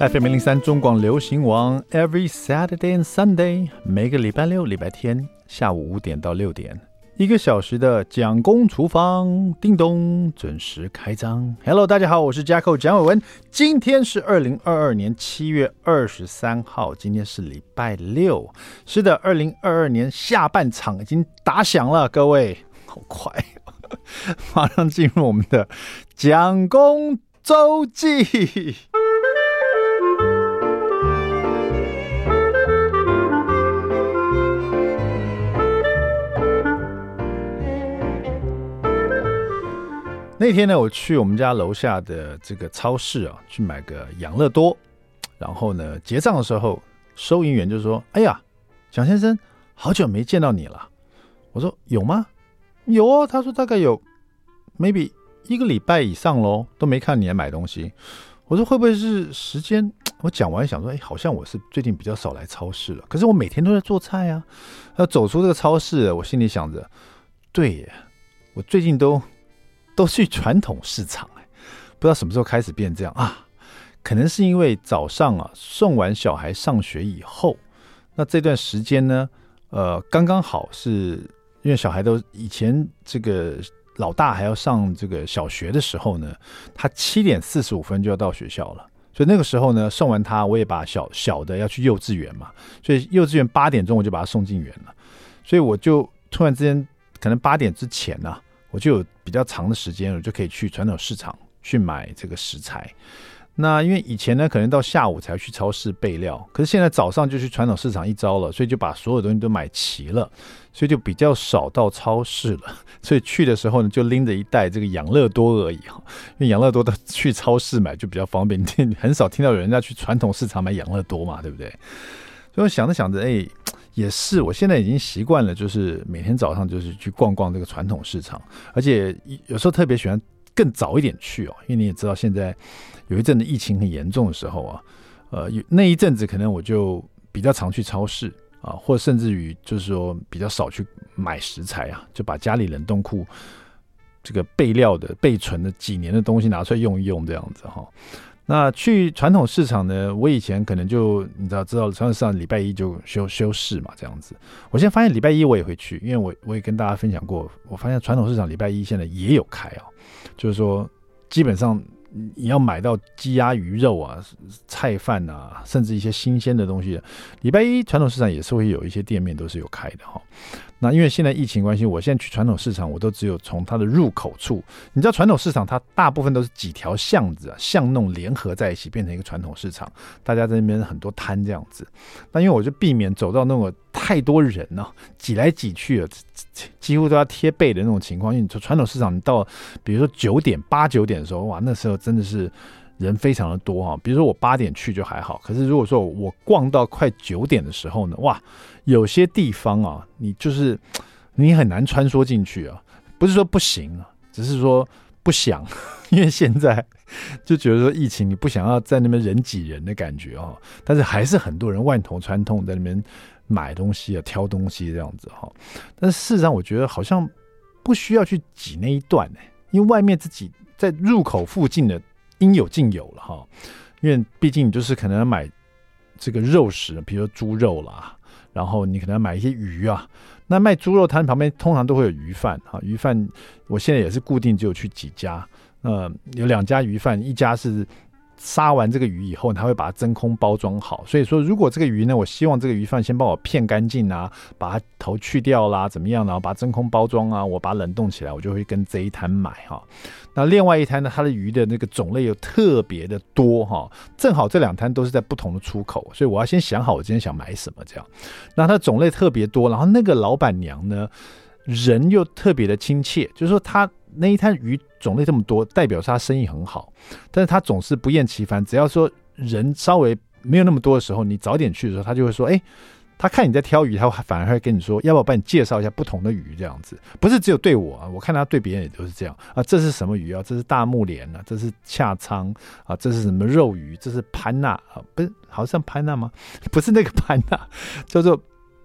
FM 零三中广流行王，Every Saturday and Sunday，每个礼拜六、礼拜天下午五点到六点，一个小时的蒋公厨房，叮咚准时开张。Hello，大家好，我是 jack 蒋伟文，今天是二零二二年七月二十三号，今天是礼拜六。是的，二零二二年下半场已经打响了，各位，好快，马上进入我们的蒋公周记。那天呢，我去我们家楼下的这个超市啊，去买个养乐多，然后呢，结账的时候，收银员就说：“哎呀，蒋先生，好久没见到你了。”我说：“有吗？有哦。”他说：“大概有，maybe 一个礼拜以上喽，都没看你来买东西。”我说：“会不会是时间？”我讲完想说：“哎，好像我是最近比较少来超市了。可是我每天都在做菜啊。”要走出这个超市，我心里想着：“对耶，我最近都。”都去传统市场哎，不知道什么时候开始变这样啊？可能是因为早上啊送完小孩上学以后，那这段时间呢，呃，刚刚好是因为小孩都以前这个老大还要上这个小学的时候呢，他七点四十五分就要到学校了，所以那个时候呢送完他，我也把小小的要去幼稚园嘛，所以幼稚园八点钟我就把他送进园了，所以我就突然之间可能八点之前呢、啊。我就有比较长的时间，我就可以去传统市场去买这个食材。那因为以前呢，可能到下午才去超市备料，可是现在早上就去传统市场一招了，所以就把所有东西都买齐了，所以就比较少到超市了。所以去的时候呢，就拎着一袋这个养乐多而已哈。因为养乐多的去超市买就比较方便，你很少听到有人家去传统市场买养乐多嘛，对不对？所以我想着想着，哎。也是，我现在已经习惯了，就是每天早上就是去逛逛这个传统市场，而且有时候特别喜欢更早一点去哦，因为你也知道，现在有一阵子疫情很严重的时候啊，呃，那一阵子可能我就比较常去超市啊，或甚至于就是说比较少去买食材啊，就把家里冷冻库这个备料的备存的几年的东西拿出来用一用，这样子哈。那去传统市场呢？我以前可能就你知道，知道传统市场礼拜一就休休市嘛，这样子。我现在发现礼拜一我也会去，因为我我也跟大家分享过，我发现传统市场礼拜一现在也有开哦，就是说基本上你要买到鸡鸭鱼肉啊、菜饭啊，甚至一些新鲜的东西，礼拜一传统市场也是会有一些店面都是有开的哈。那因为现在疫情关系，我现在去传统市场，我都只有从它的入口处。你知道传统市场它大部分都是几条巷子啊，巷弄联合在一起变成一个传统市场，大家在那边很多摊这样子。那因为我就避免走到那种太多人呢、啊，挤来挤去的，几乎都要贴背的那种情况。因为从传统市场，你到比如说九点八九点的时候，哇，那时候真的是。人非常的多哈，比如说我八点去就还好，可是如果说我逛到快九点的时候呢，哇，有些地方啊，你就是 你很难穿梭进去啊，不是说不行啊，只是说不想，因为现在就觉得说疫情，你不想要在那边人挤人的感觉啊，但是还是很多人万头攒痛在那边买东西啊、挑东西这样子哈，但是事实上我觉得好像不需要去挤那一段呢，因为外面自己在入口附近的。应有尽有了哈，因为毕竟你就是可能买这个肉食，比如说猪肉啦，然后你可能要买一些鱼啊。那卖猪肉摊旁边通常都会有鱼贩啊，鱼贩我现在也是固定只有去几家，呃，有两家鱼贩，一家是。杀完这个鱼以后，他会把它真空包装好。所以说，如果这个鱼呢，我希望这个鱼贩先帮我片干净啊，把它头去掉啦，怎么样？然后把真空包装啊，我把它冷冻起来，我就会跟这一摊买哈。那另外一摊呢，它的鱼的那个种类又特别的多哈。正好这两摊都是在不同的出口，所以我要先想好我今天想买什么这样。那它种类特别多，然后那个老板娘呢，人又特别的亲切，就是说她。那一摊鱼种类这么多，代表他生意很好，但是他总是不厌其烦。只要说人稍微没有那么多的时候，你早点去的时候，他就会说：“哎，他看你在挑鱼，他反而会跟你说，要不要帮你介绍一下不同的鱼？这样子不是只有对我啊，我看他对别人也都是这样啊。这是什么鱼啊？这是大目鰱啊，这是洽仓啊，这是什么肉鱼？这是潘纳啊？不是，好像潘纳吗？不是那个潘纳，叫做。”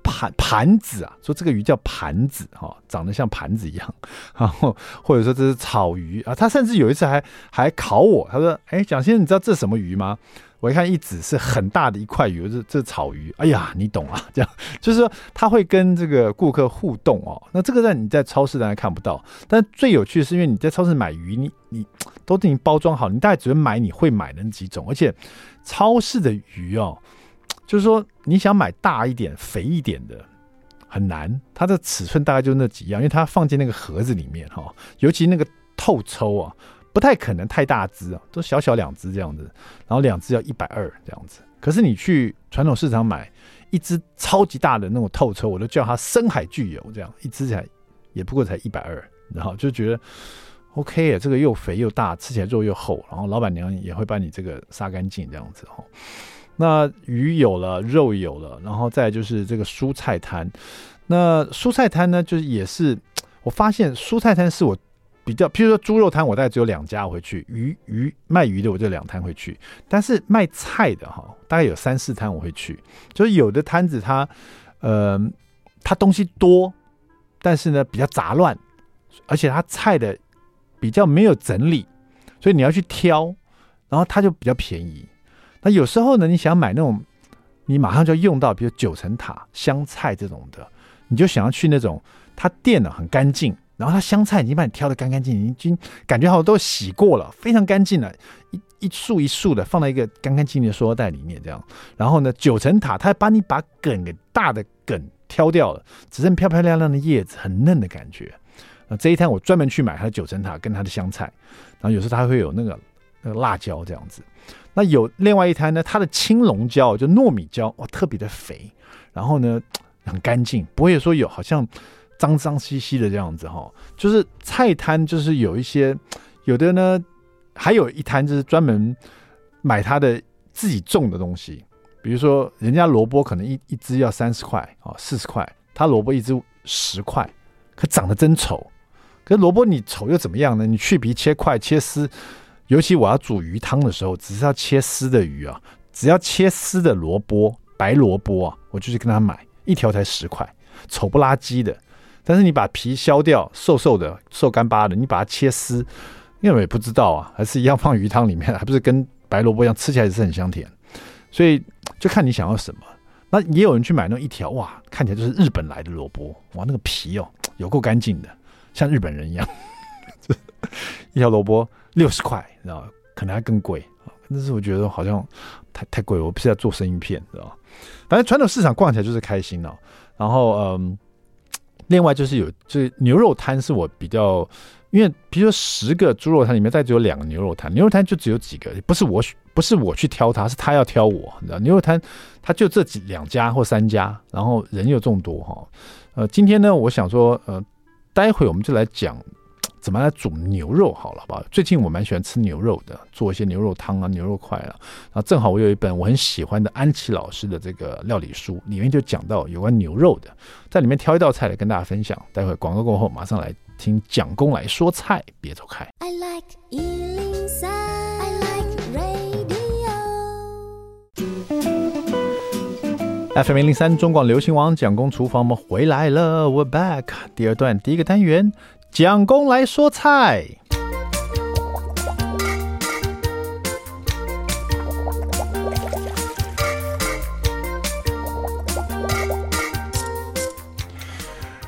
盘盘子啊，说这个鱼叫盘子哈，长得像盘子一样，然后或者说这是草鱼啊，他甚至有一次还还考我，他说：“哎，蒋先生，你知道这是什么鱼吗？”我一看一指是很大的一块鱼，这这草鱼，哎呀，你懂啊？这样就是说他会跟这个顾客互动哦。那这个在你在超市当然看不到，但最有趣的是，因为你在超市买鱼，你你都已经包装好，你大概只会买你会买的那几种，而且超市的鱼哦。就是说，你想买大一点、肥一点的很难，它的尺寸大概就那几样，因为它放进那个盒子里面哈，尤其那个透抽啊，不太可能太大只啊，都小小两只这样子，然后两只要一百二这样子。可是你去传统市场买一只超级大的那种透抽，我都叫它深海巨游这样，一只才也不过才一百二，然后就觉得 OK，这个又肥又大，吃起来肉又厚，然后老板娘也会把你这个杀干净这样子哈。那鱼有了，肉有了，然后再就是这个蔬菜摊。那蔬菜摊呢，就是也是我发现蔬菜摊是我比较，譬如说猪肉摊，我大概只有两家我会去；鱼鱼卖鱼的我就两摊会去。但是卖菜的哈，大概有三四摊我会去。就是有的摊子它，呃，它东西多，但是呢比较杂乱，而且它菜的比较没有整理，所以你要去挑，然后它就比较便宜。那有时候呢，你想买那种，你马上就要用到，比如九层塔、香菜这种的，你就想要去那种，它店呢很干净，然后它香菜已经把你挑的干干净净，已经感觉好像都洗过了，非常干净了，一一束一束的放在一个干干净净的塑料袋里面这样。然后呢，九层塔它把你把梗给大的梗挑掉了，只剩漂漂亮亮的叶子，很嫩的感觉。这一摊我专门去买它的九层塔跟它的香菜，然后有时候它会有那个那个辣椒这样子。那有另外一摊呢，它的青龙椒就糯米椒哇，特别的肥，然后呢很干净，不会说有好像脏脏兮兮的这样子哈。就是菜摊就是有一些，有的呢还有一摊就是专门买他的自己种的东西，比如说人家萝卜可能一一只要三十块啊四十块，他萝卜一只十块，可长得真丑。可是萝卜你丑又怎么样呢？你去皮切块切丝。尤其我要煮鱼汤的时候，只是要切丝的鱼啊，只要切丝的萝卜，白萝卜啊，我就去跟他买一条才十块，丑不拉几的。但是你把皮削掉，瘦瘦的、瘦干巴的，你把它切丝，因为我也不知道啊，还是一样放鱼汤里面，还不是跟白萝卜一样，吃起来也是很香甜。所以就看你想要什么。那也有人去买那一条，哇，看起来就是日本来的萝卜，哇，那个皮哦，有够干净的，像日本人一样。一条萝卜六十块，知道可能还更贵，但是我觉得好像太太贵。我不是要做生鱼片，知道反正传统市场逛起来就是开心哦。然后嗯，另外就是有，就是牛肉摊是我比较，因为比如说十个猪肉摊里面，再只有两个牛肉摊，牛肉摊就只有几个，不是我不是我去挑它，是他要挑我，你知道牛肉摊他就这几两家或三家，然后人又众多哈。呃，今天呢，我想说，呃，待会我们就来讲。怎么来煮牛肉好了，好吧？最近我蛮喜欢吃牛肉的，做一些牛肉汤啊、牛肉块啊。然后正好我有一本我很喜欢的安琪老师的这个料理书，里面就讲到有关牛肉的，在里面挑一道菜来跟大家分享。待会广告过后，马上来听蒋公来说菜，别走开。I like FM 零零三中广流行王蒋公厨房，我们回来了，We're back。第二段第一个单元。蒋公来说菜。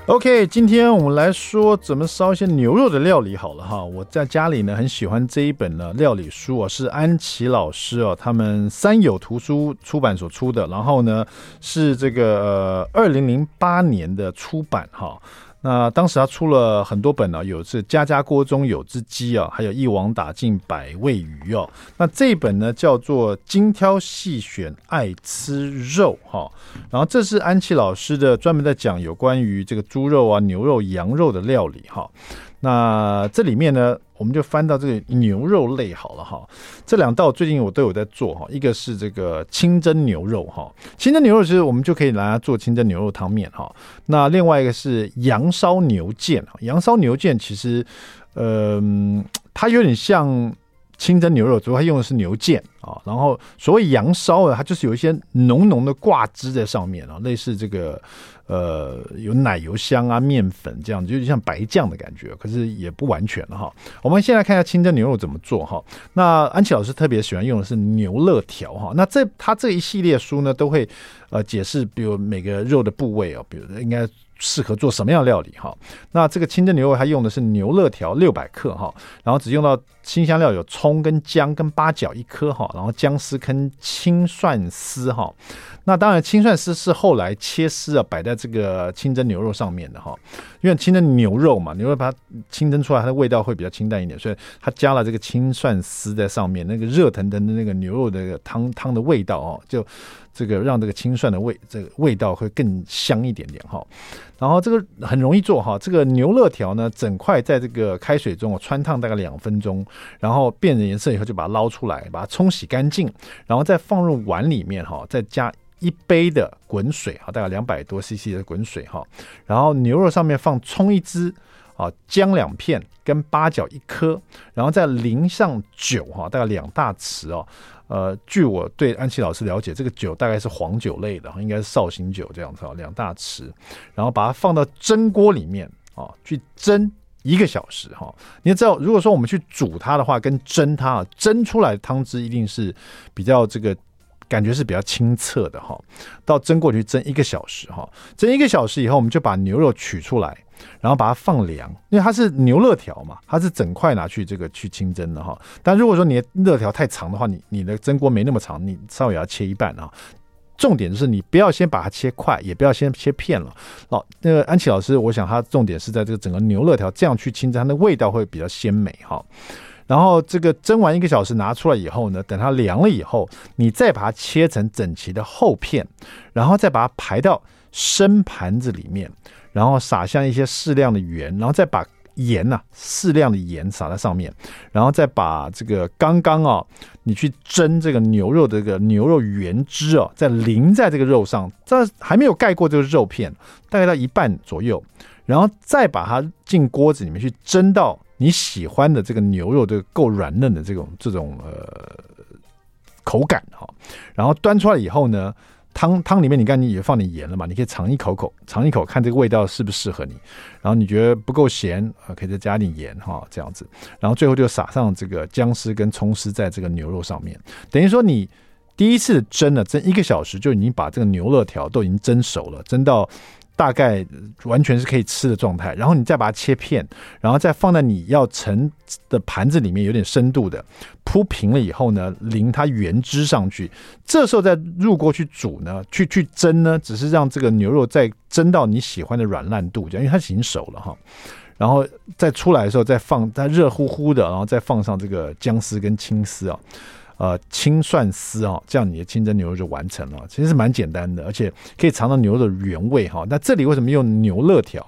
OK，今天我们来说怎么烧一些牛肉的料理好了哈。我在家里呢很喜欢这一本呢料理书啊，是安琪老师哦，他们三友图书出版所出的，然后呢是这个呃二零零八年的出版哈。那当时他出了很多本呢，有是家家锅中有只鸡啊，还有一网打尽百味鱼哦。那这本呢叫做精挑细选爱吃肉哈，然后这是安琪老师的专门在讲有关于这个猪肉啊、牛肉、羊肉的料理哈。那这里面呢，我们就翻到这个牛肉类好了哈。这两道最近我都有在做哈，一个是这个清蒸牛肉哈，清蒸牛肉其实我们就可以拿来做清蒸牛肉汤面哈。那另外一个是羊烧牛腱，羊烧牛腱其实，嗯、它有点像清蒸牛肉，主要它用的是牛腱啊。然后所谓羊烧啊，它就是有一些浓浓的挂汁在上面啊，类似这个呃有奶油香啊、面粉这样，就像白酱的感觉，可是也不完全哈。我们先来看一下清蒸牛肉怎么做哈。那安琪老师特别喜欢用的是牛肋条哈。那这他这一系列书呢，都会呃解释，比如每个肉的部位哦，比如应该。适合做什么样的料理哈？那这个清蒸牛肉它用的是牛肋条六百克哈，然后只用到清香料有葱跟姜跟八角一颗哈，然后姜丝跟青蒜丝哈。那当然青蒜丝是后来切丝啊摆在这个清蒸牛肉上面的哈，因为清蒸牛肉嘛，牛肉把它清蒸出来，它的味道会比较清淡一点，所以它加了这个青蒜丝在上面，那个热腾腾的那个牛肉的汤汤的味道哦，就。这个让这个青蒜的味，这个味道会更香一点点哈。然后这个很容易做哈，这个牛肋条呢，整块在这个开水中汆烫大概两分钟，然后变成颜色以后就把它捞出来，把它冲洗干净，然后再放入碗里面哈，再加一杯的滚水哈，大概两百多 CC 的滚水哈。然后牛肉上面放葱一支啊，姜两片跟八角一颗，然后再淋上酒哈，大概两大匙哦。呃，据我对安琪老师了解，这个酒大概是黄酒类的，应该是绍兴酒这样子啊，两大匙，然后把它放到蒸锅里面啊，去蒸一个小时哈。你知道，如果说我们去煮它的话，跟蒸它啊，蒸出来的汤汁一定是比较这个感觉是比较清澈的哈。到蒸过去蒸一个小时哈，蒸一个小时以后，我们就把牛肉取出来。然后把它放凉，因为它是牛肋条嘛，它是整块拿去这个去清蒸的哈。但如果说你的肋条太长的话，你你的蒸锅没那么长，你稍微要切一半啊。重点就是你不要先把它切块，也不要先切片了。哦，那个安琪老师，我想他重点是在这个整个牛肋条这样去清蒸，它的味道会比较鲜美哈。然后这个蒸完一个小时拿出来以后呢，等它凉了以后，你再把它切成整齐的厚片，然后再把它排到深盘子里面。然后撒上一些适量的盐，然后再把盐呐、适量的盐撒在上面，然后再把这个刚刚啊你去蒸这个牛肉的这个牛肉原汁啊再淋在这个肉上，这还没有盖过这个肉片，大概到一半左右，然后再把它进锅子里面去蒸到你喜欢的这个牛肉的够软嫩的这种这种呃口感哈，然后端出来以后呢。汤汤里面，你看你也放点盐了嘛？你可以尝一口口，尝一口看这个味道适不适合你。然后你觉得不够咸啊，可以再加点盐哈，这样子。然后最后就撒上这个姜丝跟葱丝在这个牛肉上面，等于说你第一次蒸了蒸一个小时，就已经把这个牛肉条都已经蒸熟了，蒸到。大概完全是可以吃的状态，然后你再把它切片，然后再放在你要盛的盘子里面，有点深度的铺平了以后呢，淋它原汁上去。这时候再入锅去煮呢，去去蒸呢，只是让这个牛肉再蒸到你喜欢的软烂度，这样，因为它已经熟了哈。然后再出来的时候再放它热乎乎的，然后再放上这个姜丝跟青丝啊。呃，青蒜丝啊，这样你的清蒸牛肉就完成了。其实是蛮简单的，而且可以尝到牛肉的原味哈。那这里为什么用牛肋条？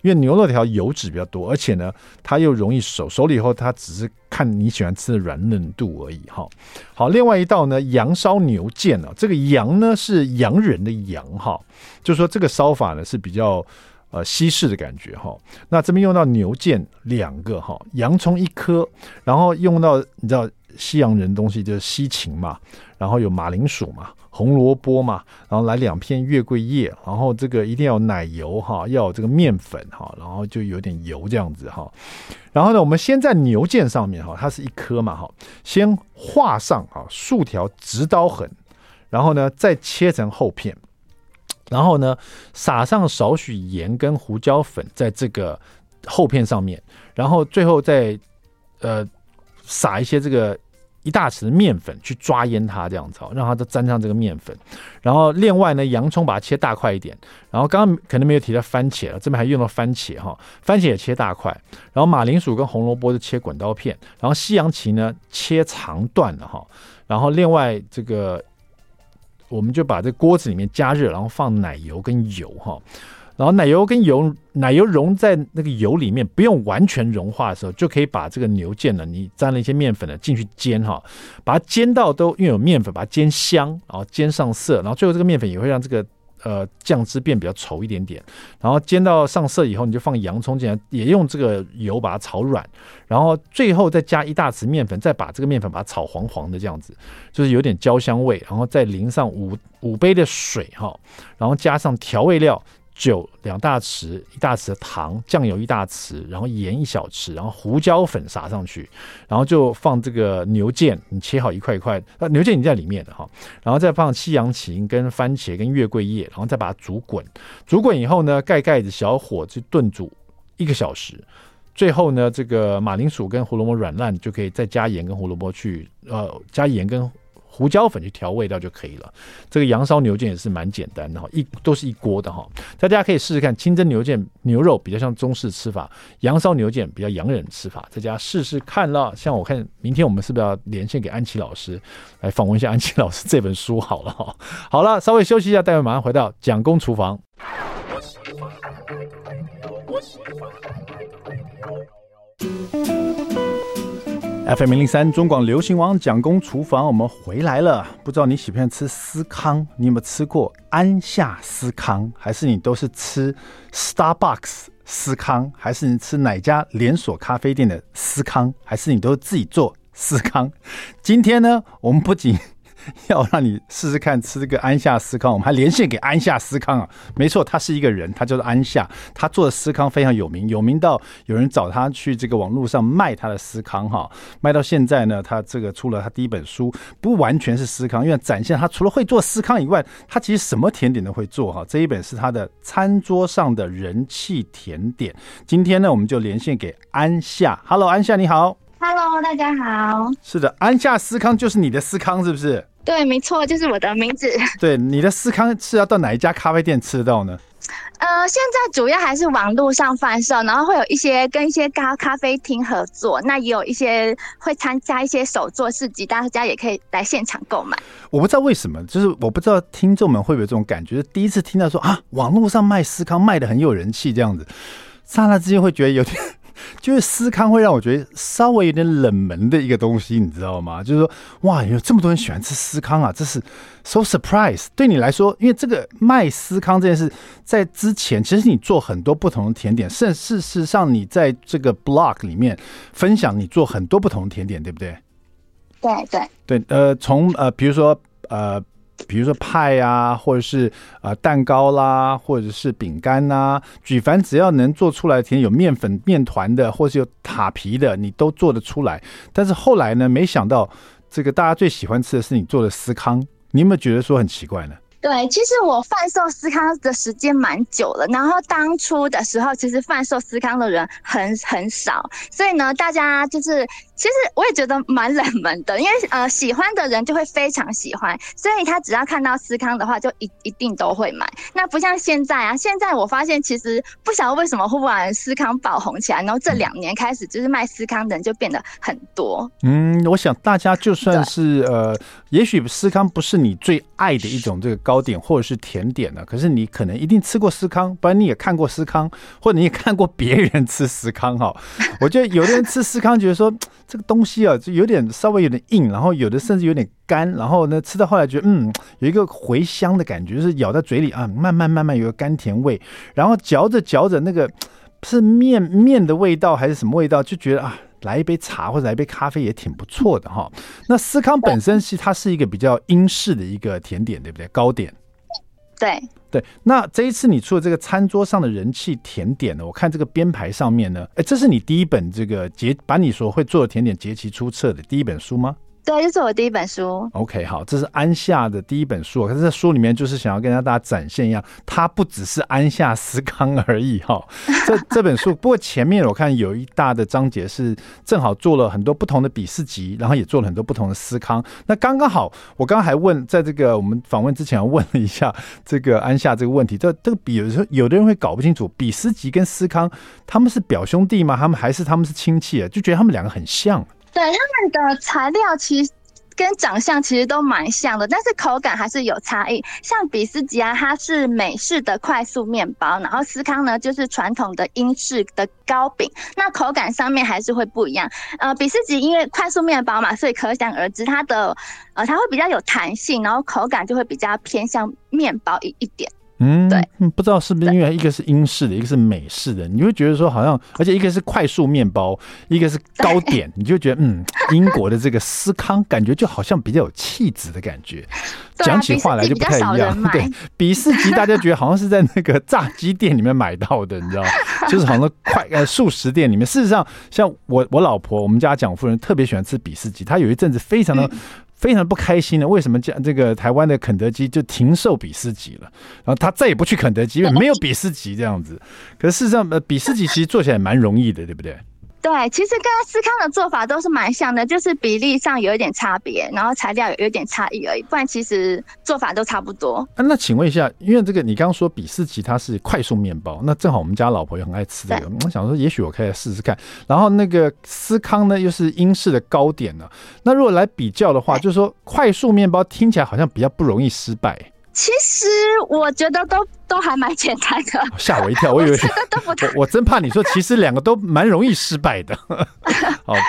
因为牛肋条油脂比较多，而且呢，它又容易熟。熟了以后，它只是看你喜欢吃的软嫩度而已哈。好，另外一道呢，羊烧牛腱呢，这个羊呢是洋人的羊哈，就是说这个烧法呢是比较呃西式的感觉哈。那这边用到牛腱两个哈，洋葱一颗，然后用到你知道。西洋人东西就是西芹嘛，然后有马铃薯嘛，红萝卜嘛，然后来两片月桂叶，然后这个一定要有奶油哈，要有这个面粉哈，然后就有点油这样子哈。然后呢，我们先在牛腱上面哈，它是一颗嘛哈，先画上啊数条直刀痕，然后呢再切成厚片，然后呢撒上少许盐跟胡椒粉在这个厚片上面，然后最后再呃撒一些这个。一大匙面粉去抓腌它，这样子哦，让它都沾上这个面粉。然后另外呢，洋葱把它切大块一点。然后刚刚可能没有提到番茄了，这边还用到番茄哈，番茄也切大块。然后马铃薯跟红萝卜就切滚刀片。然后西洋芹呢切长段的哈。然后另外这个，我们就把这锅子里面加热，然后放奶油跟油哈。然后奶油跟油，奶油融在那个油里面，不用完全融化的时候，就可以把这个牛腱呢，你沾了一些面粉呢进去煎哈，把它煎到都因为有面粉，把它煎香，然后煎上色，然后最后这个面粉也会让这个呃酱汁变比较稠一点点，然后煎到上色以后，你就放洋葱进来，也用这个油把它炒软，然后最后再加一大匙面粉，再把这个面粉把它炒黄黄的这样子，就是有点焦香味，然后再淋上五五杯的水哈，然后加上调味料。酒两大匙，一大匙的糖，酱油一大匙，然后盐一小匙，然后胡椒粉撒上去，然后就放这个牛腱，你切好一块一块，呃，牛腱已经在里面的哈，然后再放西洋芹跟番茄跟月桂叶，然后再把它煮滚，煮滚以后呢，盖盖子小火去炖煮一个小时，最后呢，这个马铃薯跟胡萝卜软烂就可以再加盐跟胡萝卜去，呃，加盐跟。胡椒粉去调味道就可以了。这个羊烧牛腱也是蛮简单的哈，一都是一锅的哈。大家可以试试看，清蒸牛腱牛肉比较像中式吃法，羊烧牛腱比较洋人吃法，在家试试看了。像我看明天我们是不是要连线给安琪老师来访问一下安琪老师这本书好了哈。好了，稍微休息一下，待会马上回到蒋公厨房。FM 零零三中广流行王蒋公厨房，我们回来了。不知道你喜不喜欢吃司康？你有没有吃过安夏司康？还是你都是吃 Starbucks 司康？还是你吃哪家连锁咖啡店的司康？还是你都自己做司康？今天呢，我们不仅 要让你试试看吃这个安夏司康，我们还连线给安夏司康啊！没错，他是一个人，他叫做安夏，他做的司康非常有名，有名到有人找他去这个网络上卖他的司康哈，卖到现在呢，他这个出了他第一本书，不完全是司康，因为展现他除了会做司康以外，他其实什么甜点都会做哈。这一本是他的餐桌上的人气甜点。今天呢，我们就连线给安夏，Hello，安夏你好，Hello，大家好，是的，安夏思康就是你的思康是不是？对，没错，就是我的名字。对，你的思康是要到哪一家咖啡店吃得到呢？呃，现在主要还是网络上贩售，然后会有一些跟一些咖咖啡厅合作，那也有一些会参加一些手作市集，大家也可以来现场购买。我不知道为什么，就是我不知道听众们会不会有这种感觉，第一次听到说啊，网络上卖思康卖的很有人气这样子，刹那之间会觉得有点。就是思康会让我觉得稍微有点冷门的一个东西，你知道吗？就是说，哇，有这么多人喜欢吃思康啊，这是 so surprise。对你来说，因为这个卖思康这件事，在之前其实你做很多不同的甜点，甚事实上你在这个 blog 里面分享你做很多不同的甜点，对不对？对对对，呃，从呃，比如说呃。比如说派啊，或者是呃蛋糕啦，或者是饼干呐，举凡只要能做出来的甜，有面粉、面团的，或是有塔皮的，你都做得出来。但是后来呢，没想到这个大家最喜欢吃的是你做的司康，你有没有觉得说很奇怪呢？对，其实我贩售司康的时间蛮久了，然后当初的时候，其实贩售司康的人很很少，所以呢，大家就是。其实我也觉得蛮冷门的，因为呃喜欢的人就会非常喜欢，所以他只要看到司康的话，就一一定都会买。那不像现在啊，现在我发现其实不晓得为什么忽然司康爆红起来，然后这两年开始就是卖司康的人就变得很多。嗯，我想大家就算是呃，也许司康不是你最爱的一种这个糕点或者是甜点呢，可是你可能一定吃过司康，不然你也看过司康，或者你也看过别人吃司康哈。我觉得有的人吃司康觉得说。这个东西啊，就有点稍微有点硬，然后有的甚至有点干，然后呢，吃到后来觉得嗯，有一个回香的感觉，就是咬在嘴里啊，慢慢慢慢有个甘甜味，然后嚼着嚼着那个是面面的味道还是什么味道，就觉得啊，来一杯茶或者来一杯咖啡也挺不错的哈。那司康本身是它是一个比较英式的一个甜点，对不对？糕点。对。对，那这一次你出的这个餐桌上的人气甜点呢？我看这个编排上面呢，哎，这是你第一本这个结，把你所会做的甜点结集出册的第一本书吗？对，这是我第一本书。OK，好，这是安夏的第一本书。可是，在书里面就是想要跟大家展现一样，它不只是安夏思康而已哈。这这本书，不过前面我看有一大的章节是正好做了很多不同的比士吉，然后也做了很多不同的思康。那刚刚好，我刚刚还问，在这个我们访问之前，问了一下这个安夏这个问题。这这个比有时候有的人会搞不清楚，比士吉跟思康他们是表兄弟吗？他们还是他们是亲戚啊？就觉得他们两个很像。对，他们的材料其实跟长相其实都蛮像的，但是口感还是有差异。像比斯吉啊，它是美式的快速面包，然后司康呢就是传统的英式的糕饼，那口感上面还是会不一样。呃，比斯吉因为快速面包嘛，所以可想而知它的呃它会比较有弹性，然后口感就会比较偏向面包一一点。嗯，对，不知道是不是因为一个是英式的，一个是美式的，你会觉得说好像，而且一个是快速面包，一个是糕点，你就觉得嗯，英国的这个司康感觉就好像比较有气质的感觉，讲、啊、起话来就不太一样。对，比士吉大家觉得好像是在那个炸鸡店里面买到的，你知道吗？就是好像快呃速食店里面。事实上，像我我老婆，我们家蒋夫人特别喜欢吃比士吉，她有一阵子非常的。非常不开心的，为什么这这个台湾的肯德基就停售比斯吉了？然后他再也不去肯德基，因为没有比斯吉这样子。可是事实上，呃，比斯吉其实做起来蛮容易的，对不对？对，其实跟思康的做法都是蛮像的，就是比例上有一点差别，然后材料有一点差异而已，不然其实做法都差不多。啊，那请问一下，因为这个你刚刚说比斯吉它是快速面包，那正好我们家老婆也很爱吃这个，我想说也许我可以来试试看。然后那个思康呢，又是英式的糕点呢，那如果来比较的话，就是说快速面包听起来好像比较不容易失败。其实我觉得都都还蛮简单的，吓我一跳，我以为都不太，我真怕你说其实两个都蛮容易失败的。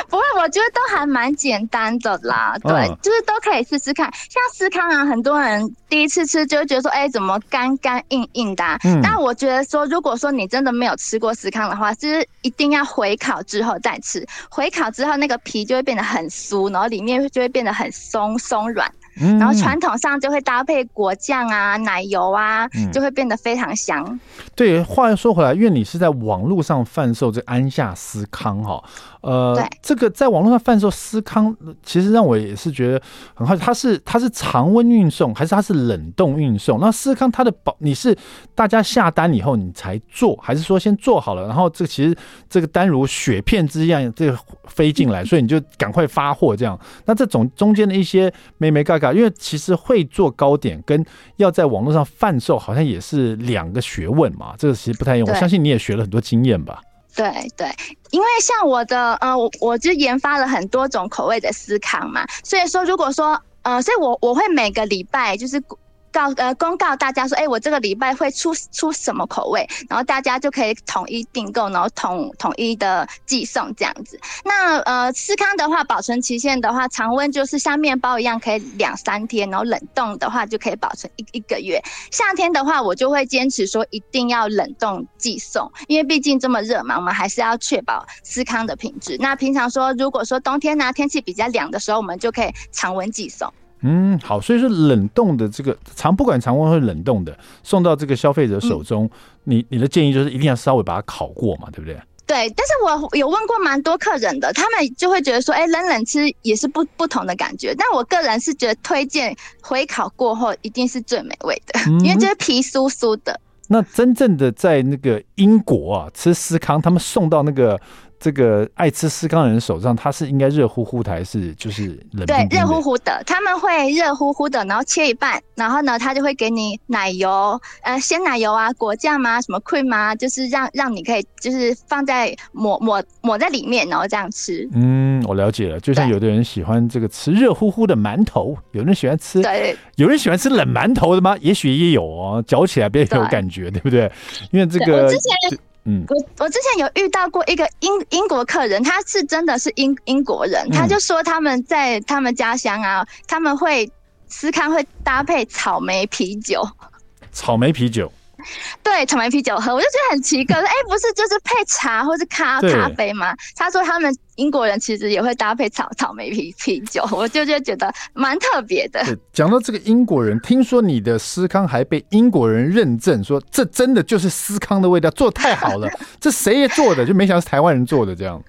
不会，我觉得都还蛮简单的啦，对，嗯、就是都可以试试看。像司康啊，很多人第一次吃就会觉得说，哎、欸，怎么干干硬硬的、啊？嗯，但我觉得说，如果说你真的没有吃过司康的话，就是一定要回烤之后再吃。回烤之后，那个皮就会变得很酥，然后里面就会变得很松松软。然后传统上就会搭配果酱啊、奶油啊，就会变得非常香。嗯、对，话又说回来，因为你是在网络上贩售这安夏司康哈。呃，对这个在网络上贩售司康，其实让我也是觉得很好奇，它是它是常温运送还是它是冷冻运送？那司康它的保，你是大家下单以后你才做，还是说先做好了，然后这个其实这个单如雪片之一样这个飞进来，所以你就赶快发货这样？那这种中间的一些没没嘎嘎，因为其实会做糕点跟要在网络上贩售，好像也是两个学问嘛，这个其实不太用。我相信你也学了很多经验吧。对对，因为像我的呃，我我就研发了很多种口味的司康嘛，所以说如果说呃，所以我我会每个礼拜就是。告呃公告大家说，哎、我这个礼拜会出出什么口味，然后大家就可以统一订购，然后统统一的寄送这样子。那呃，司康的话，保存期限的话，常温就是像面包一样可以两三天，然后冷冻的话就可以保存一一个月。夏天的话，我就会坚持说一定要冷冻寄送，因为毕竟这么热嘛，我们还是要确保司康的品质。那平常说，如果说冬天呢、天气比较凉的时候，我们就可以常温寄送。嗯，好，所以说冷冻的这个常不管常温或冷冻的送到这个消费者手中，嗯、你你的建议就是一定要稍微把它烤过嘛，对不对？对，但是我有问过蛮多客人的，他们就会觉得说，哎、欸，冷冷吃也是不不同的感觉。但我个人是觉得推荐回烤过后一定是最美味的，嗯、因为就是皮酥酥的。那真正的在那个英国啊，吃司康，他们送到那个。这个爱吃司康的人手上，它是应该热乎乎的还是就是冷冰冰的？对，热乎乎的，他们会热乎乎的，然后切一半，然后呢，他就会给你奶油，呃，鲜奶油啊，果酱啊，什么 cream 啊，就是让让你可以就是放在抹抹抹在里面，然后这样吃。嗯，我了解了，就像有的人喜欢这个吃热乎乎的馒头，有人喜欢吃，对，有人喜欢吃冷馒头的吗？也许也有哦，嚼起来比较有感觉，对，对不对？因为这个我之前。嗯，我我之前有遇到过一个英英国客人，他是真的是英英国人，他就说他们在他们家乡啊，他们会司康会搭配草莓啤酒，草莓啤酒。对，草莓啤酒喝，我就觉得很奇怪。哎、欸，不是就是配茶或是咖咖啡吗？他说他们英国人其实也会搭配草草莓啤啤酒，我就就觉得蛮特别的。讲到这个英国人，听说你的司康还被英国人认证，说这真的就是司康的味道，做得太好了，这谁也做的，就没想到是台湾人做的这样。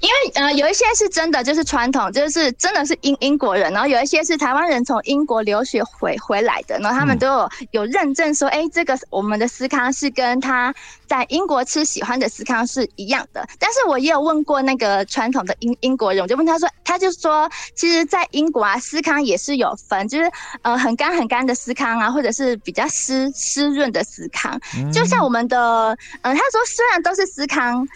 因为呃，有一些是真的，就是传统，就是真的是英英国人，然后有一些是台湾人从英国留学回回来的，然后他们都有有认证说，哎、欸，这个我们的司康是跟他在英国吃喜欢的司康是一样的。但是我也有问过那个传统的英英国人，我就问他说，他就说，其实，在英国啊，司康也是有分，就是呃很干很干的司康啊，或者是比较湿湿润的司康，就像我们的，呃，他说虽然都是司康。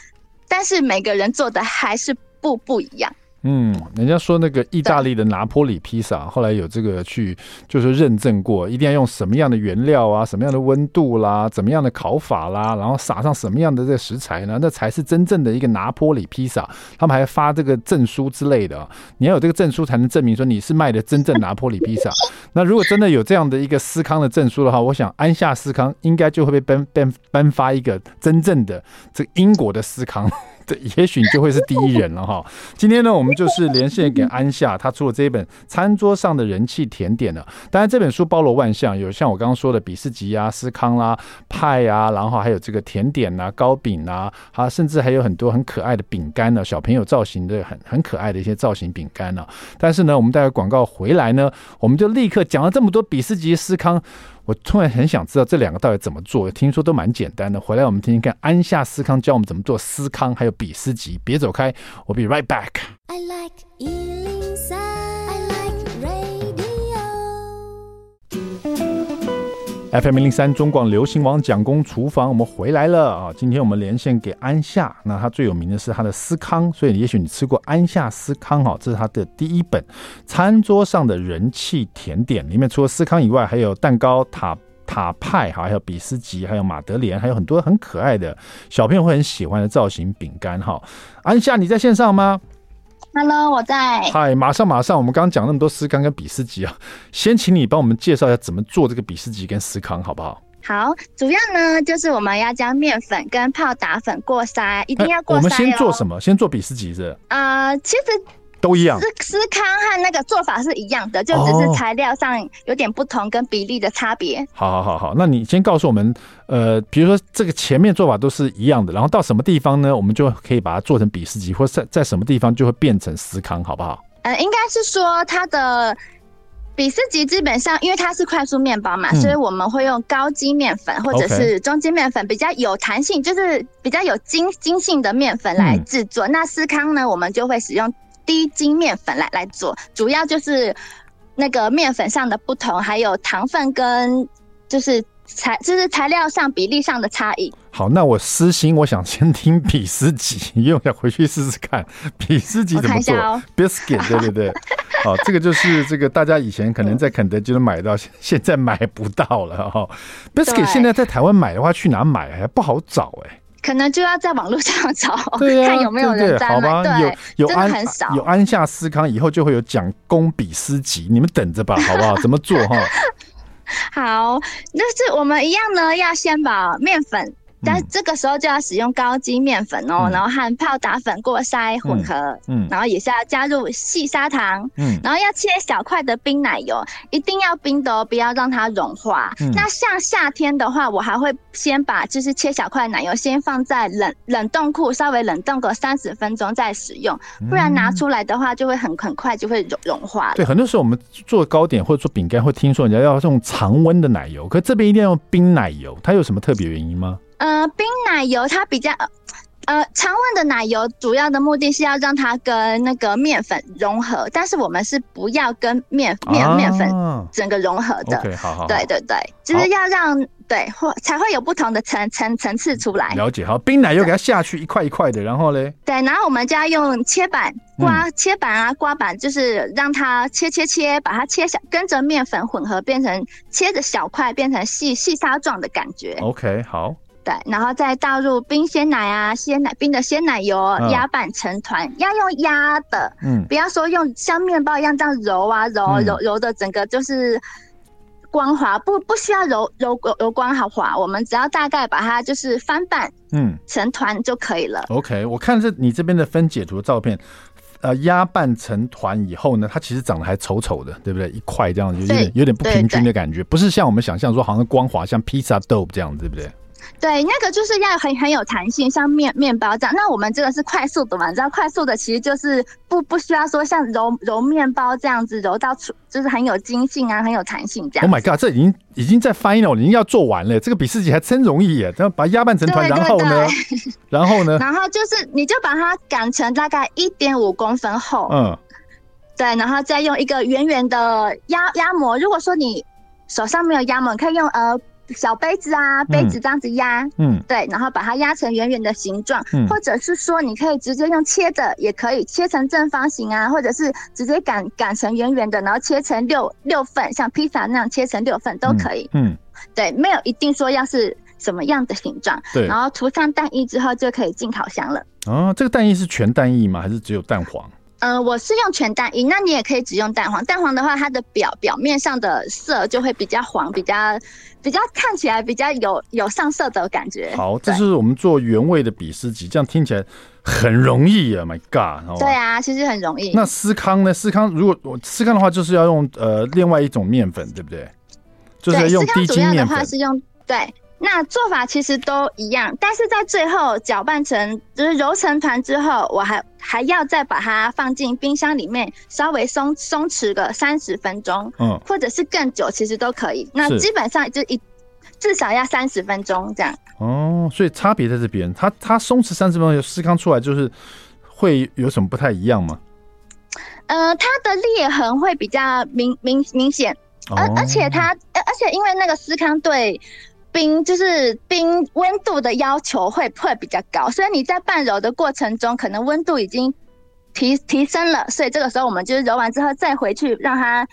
但是每个人做的还是不不一样。嗯，人家说那个意大利的拿坡里披萨，后来有这个去就是认证过，一定要用什么样的原料啊，什么样的温度啦，怎么样的烤法啦，然后撒上什么样的这个食材呢？那才是真正的一个拿坡里披萨。他们还发这个证书之类的，你要有这个证书才能证明说你是卖的真正拿坡里披萨。那如果真的有这样的一个思康的证书的话，我想安夏思康应该就会被颁颁颁发一个真正的这个英国的思康。这也许你就会是第一人了哈。今天呢，我们就是连线给安夏，他出了这一本《餐桌上的人气甜点》呢。当然，这本书包罗万象，有像我刚刚说的比斯吉啊、司康啦、派啊，然后还有这个甜点啊、糕饼啊，啊，甚至还有很多很可爱的饼干呢，小朋友造型的很 很可爱的一些造型饼干呢。但是呢，我们待会广告回来呢，我们就立刻讲了这么多比斯吉、司康。我突然很想知道这两个到底怎么做，听说都蛮简单的。回来我们听听看，安夏斯康教我们怎么做斯康，还有比斯吉。别走开，我 be right back。I like FM 零零三中广流行网蒋公厨房，我们回来了啊！今天我们连线给安夏，那他最有名的是他的司康，所以也许你吃过安夏司康哈，这是他的第一本餐桌上的人气甜点，里面除了司康以外，还有蛋糕塔塔派哈，还有比斯吉，还有马德莲，还有很多很可爱的小朋友会很喜欢的造型饼干哈。安夏，你在线上吗？Hello，我在。嗨，马上马上，我们刚刚讲那么多思康跟比斯吉啊，先请你帮我们介绍一下怎么做这个比斯吉跟思康，好不好？好，主要呢就是我们要将面粉跟泡打粉过筛，一定要过筛、哦。我们先做什么？先做比斯吉是？呃，其实。都一样，司司康和那个做法是一样的，就只是材料上有点不同跟比例的差别。哦。好好好好，那你先告诉我们，呃，比如说这个前面做法都是一样的，然后到什么地方呢？我们就可以把它做成比斯吉，或者在在什么地方就会变成司康，好不好？呃，应该是说它的比斯吉基本上，因为它是快速面包嘛，嗯，所以我们会用高筋面粉或者是中筋面粉，比较有弹性，就是比较有筋筋性的面粉来制作。嗯。那司康呢，我们就会使用。低筋面粉来来做，主要就是那个面粉上的不同，还有糖分跟就是材就是材料上比例上的差异。好，那我私心我想先听比斯吉，因为我想回去试试看比斯吉 怎么做。哦、biscuit 对对对，好，这个就是这个大家以前可能在肯德基都买到，现在买不到了哈。biscuit 现在在台湾买的话，去哪买还不好找哎、欸。可能就要在网络上 找，对啊、看有没有人在好吧，有有安很少有安下思康，以后就会有讲公比斯吉，你们等着吧，好不好？怎么做哈？好，那是我们一样呢，要先把面粉。但是这个时候就要使用高筋面粉哦、嗯，然后和泡打粉过筛混合，嗯，嗯，然后也是要加入细砂糖，嗯，然后要切小块的冰奶油，一定要冰的哦，不要让它融化。嗯、那像夏天的话，我还会先把就是切小块奶油先放在冷冷冻库，稍微冷冻个三十分钟再使用，不然拿出来的话就会很很快就会融融化了。对，很多时候我们做糕点或者做饼干会听说人家要用常温的奶油，可这边一定要用冰奶油，它有什么特别原因吗？呃，冰奶油它比较，呃，常温的奶油主要的目的是要让它跟那个面粉融合，但是我们是不要跟面面面粉整个融合的。Okay, 好好好。对对对，就是要让对或才会有不同的层层层次出来。了解，好，冰奶油给它下去一块一块的，然后嘞？对，然后我们就要用切板刮、嗯、切板啊刮板，就是让它切切切，把它切小，跟着面粉混合变成切着小块，变成细细沙状的感觉。OK，好。对，然后再倒入冰鲜奶啊，鲜奶冰的鲜奶油，压拌成团，要用压的，嗯，不要说用像面包一样这样揉啊揉、嗯、揉揉的，整个就是光滑，不不需要揉揉揉光好滑，我们只要大概把它就是翻拌，嗯，成团就可以了。嗯、OK，我看这你这边的分解图的照片，呃，压拌成团以后呢，它其实长得还丑丑的，对不对？一块这样子，有点有点不平均的感觉，不是像我们想象说好像光滑，像披萨豆这样子，对不对？对，那个就是要很很有弹性，像面面包这样。那我们这个是快速的嘛？你知道快速的其实就是不不需要说像揉揉面包这样子揉到出，就是很有筋性啊，很有弹性这样。Oh my god，这已经已经在 final，已经要做完了。这个比自己还真容易耶，然后把它压拌成团，然后呢，然后呢，然后就是你就把它擀成大概一点五公分厚，嗯，对，然后再用一个圆圆的压压模。如果说你手上没有压模，你可以用呃。小杯子啊，杯子这样子压，嗯，对，然后把它压成圆圆的形状，嗯，或者是说你可以直接用切的，也可以切成正方形啊，或者是直接擀擀成圆圆的，然后切成六六份，像披萨那样切成六份都可以，嗯，嗯，对，没有一定说要是什么样的形状，对，然后涂上蛋液之后就可以进烤箱了。哦，这个蛋液是全蛋液吗？还是只有蛋黄？嗯、呃，我是用全蛋一，那你也可以只用蛋黄。蛋黄的话，它的表表面上的色就会比较黄，比较比较看起来比较有有上色的感觉。好，这是我们做原味的比斯吉，这样听起来很容易啊！My God，对啊，其实很容易。那司康呢？司康如果我司康的话，就是要用呃另外一种面粉，对不对？就是用低筋面粉。的话是用对。那做法其实都一样，但是在最后搅拌成就是揉成团之后，我还还要再把它放进冰箱里面，稍微松松弛个三十分钟，嗯，或者是更久，其实都可以。那基本上就一至少要三十分钟这样。哦，所以差别在这边，它它松弛三十分钟，司康出来就是会有什么不太一样吗？呃，它的裂痕会比较明明明显，而、哦、而且它而且因为那个司康对。冰就是冰温度的要求会会比较高，所以你在半揉的过程中，可能温度已经提提升了，所以这个时候我们就是揉完之后再回去让它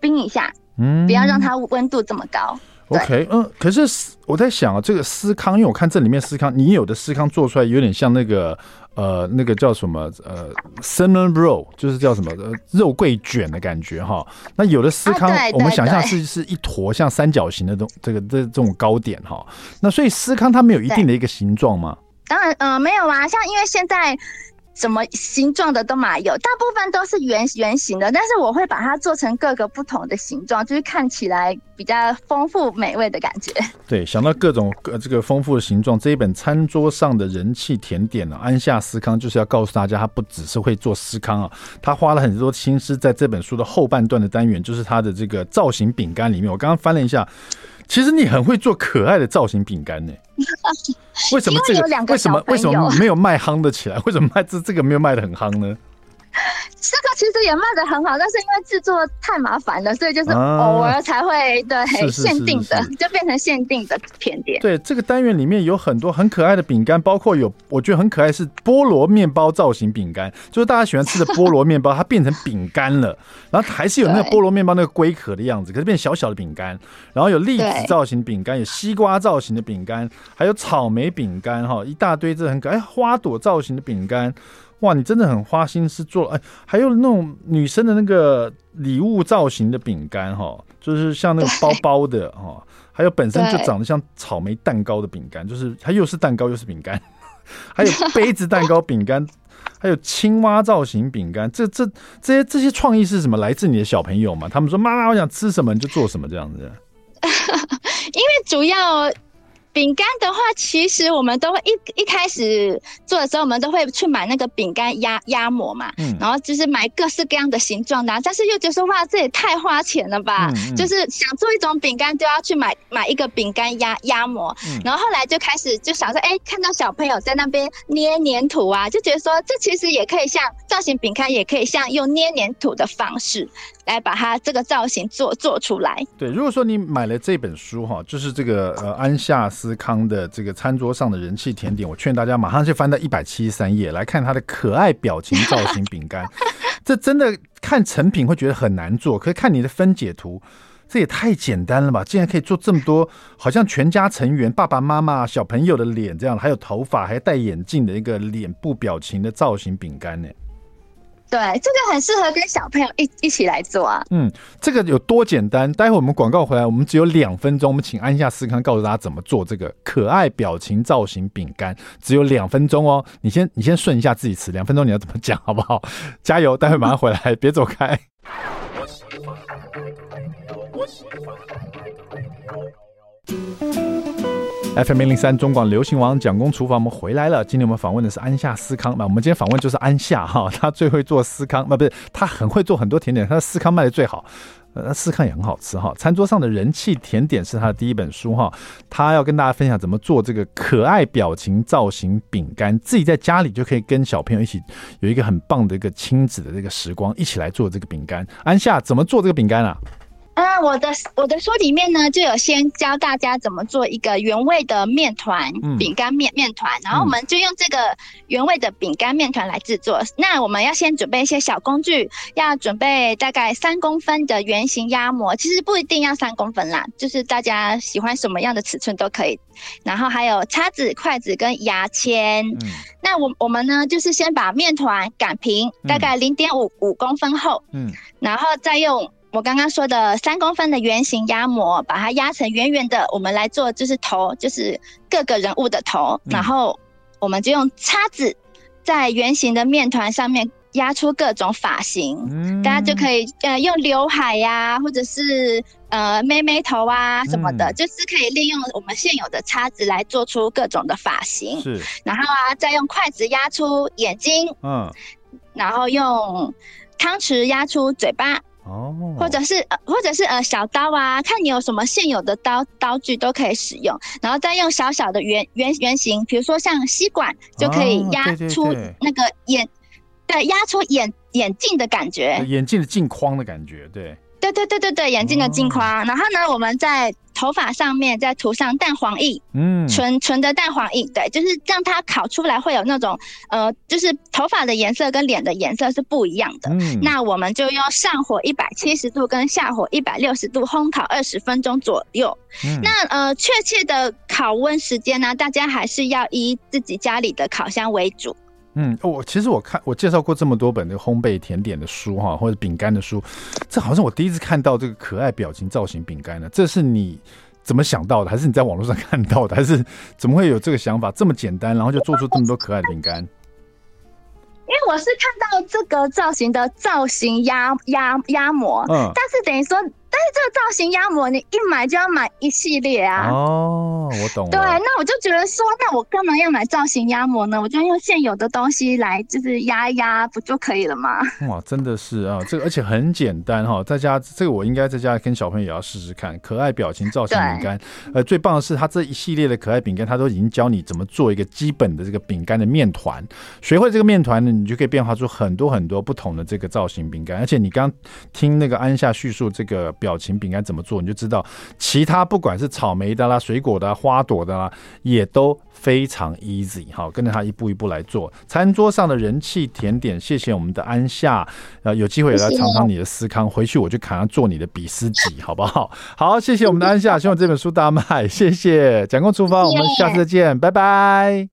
冰一下，嗯，不要让它温度这么高。OK，嗯，可是我在想啊，这个司康，因为我看这里面司康，你有的司康做出来有点像那个。呃，那个叫什么？呃，cinnamon roll，就是叫什么？呃，肉桂卷的感觉哈。那有的司康，啊、我们想象是是一坨像三角形的东，这个这这种糕点哈。那所以司康它没有一定的一个形状吗？当然，呃，没有啊。像因为现在。什么形状的都嘛有，大部分都是圆圆形的，但是我会把它做成各个不同的形状，就是看起来比较丰富美味的感觉。对，想到各种各这个丰富的形状，这一本餐桌上的人气甜点呢、安夏司康就是要告诉大家，他不只是会做司康啊，他花了很多心思在这本书的后半段的单元，就是他的这个造型饼干里面。我刚刚翻了一下。其实你很会做可爱的造型饼干呢，为什么这个为什么为什么没有卖夯的起来？为什么卖这这个没有卖的很夯呢？这个其实也卖的很好，但是因为制作太麻烦了，所以就是偶尔才会、啊、对限定的，就变成限定的甜点。对，这个单元里面有很多很可爱的饼干，包括有我觉得很可爱是菠萝面包造型饼干，就是大家喜欢吃的菠萝面包，它变成饼干了，然后还是有那个菠萝面包那个龟壳的样子，可是变小小的饼干。然后有栗子造型饼干，有西瓜造型的饼干，还有草莓饼干，哈，一大堆这很可爱花朵造型的饼干。哇，你真的很花心思做，哎，还有那种女生的那个礼物造型的饼干哈，就是像那个包包的哈，还有本身就长得像草莓蛋糕的饼干，就是它又是蛋糕又是饼干，还有杯子蛋糕饼干，还有青蛙造型饼干，这这这些这些创意是什么？来自你的小朋友吗？他们说妈妈，我想吃什么你就做什么这样子。因为主要。饼干的话，其实我们都会一一开始做的时候，我们都会去买那个饼干压压模嘛，嗯，然后就是买各式各样的形状的，但是又觉得说哇，这也太花钱了吧，嗯嗯，就是想做一种饼干就要去买买一个饼干压压模，嗯，然后后来就开始就想说，哎，看到小朋友在那边捏黏土啊，就觉得说这其实也可以像造型饼干，也可以像用捏黏土的方式。来把它这个造型做做出来。对，如果说你买了这本书哈，就是这个呃安夏司康的这个餐桌上的人气甜点，我劝大家马上就翻到一百七十三页来看它的可爱表情造型饼干。这真的看成品会觉得很难做，可是看你的分解图，这也太简单了吧！竟然可以做这么多，好像全家成员爸爸妈妈、小朋友的脸这样，还有头发，还戴眼镜的一个脸部表情的造型饼干呢。对，这个很适合跟小朋友一一起来做啊。嗯，这个有多简单？待会我们广告回来，我们只有两分钟，我们请安夏思康告诉大家怎么做这个可爱表情造型饼干，只有两分钟哦。你先，你先顺一下自己词，两分钟你要怎么讲，好不好？加油！待会马上回来，别走开。FM 零零三中广流行王蒋公厨房，我们回来了。今天我们访问的是安夏司康，那我们今天访问就是安夏哈，他最会做司康，那不是他很会做很多甜点，他的司康卖的最好，呃，司康也很好吃哈。餐桌上的人气甜点是他的第一本书哈，他要跟大家分享怎么做这个可爱表情造型饼干，自己在家里就可以跟小朋友一起有一个很棒的一个亲子的这个时光，一起来做这个饼干。安夏怎么做这个饼干啊？呃，我的我的书里面呢，就有先教大家怎么做一个原味的面团，饼干面面团，然后我们就用这个原味的饼干面团来制作。那我们要先准备一些小工具，要准备大概三公分的圆形压模，其实不一定要三公分啦，就是大家喜欢什么样的尺寸都可以。然后还有叉子、筷子跟牙签。嗯、那我我们呢，就是先把面团擀平，大概零点五五公分厚。嗯，然后再用。我刚刚说的三公分的圆形压模，把它压成圆圆的，我们来做就是头，就是各个人物的头，嗯、然后我们就用叉子在圆形的面团上面压出各种发型，嗯、大家就可以呃用刘海呀、啊，或者是呃妹妹头啊什么的，嗯、就是可以利用我们现有的叉子来做出各种的发型。是，然后啊再用筷子压出眼睛，嗯，然后用汤匙压出嘴巴。哦，或者是呃，或者是呃，小刀啊，看你有什么现有的刀刀具都可以使用，然后再用小小的圆圆圆形，比如说像吸管，就可以压出那个眼，对，压出眼眼镜的感觉，眼镜的镜框的感觉，对。对对对对对，眼镜的镜框，哦、然后呢，我们在头发上面再涂上蛋黄液，嗯，纯纯的蛋黄液，对，就是让它烤出来会有那种，呃，就是头发的颜色跟脸的颜色是不一样的。嗯，那我们就用上火一百七十度跟下火一百六十度烘烤二十分钟左右。嗯，那呃，确切的烤温时间呢，大家还是要以自己家里的烤箱为主。嗯，我其实我看我介绍过这么多本的烘焙甜点的书哈，或者饼干的书，这好像我第一次看到这个可爱表情造型饼干呢。这是你怎么想到的？还是你在网络上 看到的？还是怎么会有这个想法？这么简单，然后就做出这么多可爱的饼干？因为我是看到这个造型的造型压压压模，嗯，但是等于说。但是这个造型压模，你一买就要买一系列啊！哦，我懂了。对，那我就觉得说，那我干嘛要买造型压模呢？我就用现有的东西来，就是压一压，不就可以了吗？哇，真的是啊，这个而且很简单哈，在家这个我应该在家跟小朋友也要试试看。可爱表情造型饼干，呃，最棒的是它这一系列的可爱饼干，它都已经教你怎么做一个基本的这个饼干的面团。学会这个面团呢，你就可以变化出很多很多不同的这个造型饼干。而且你刚听那个安夏叙述这个。表情饼干怎么做，你就知道。其他不管是草莓的啦、水果的、花朵的啦，也都非常 easy。好，跟着他一步一步来做。餐桌上的人气甜点，谢谢我们的安夏。呃，有机会也来尝尝你的司康，回去我就看他做你的比斯吉，好不好？好，谢谢我们的安夏，希望这本书大卖。谢谢蒋公厨房，我们下次再见，拜拜。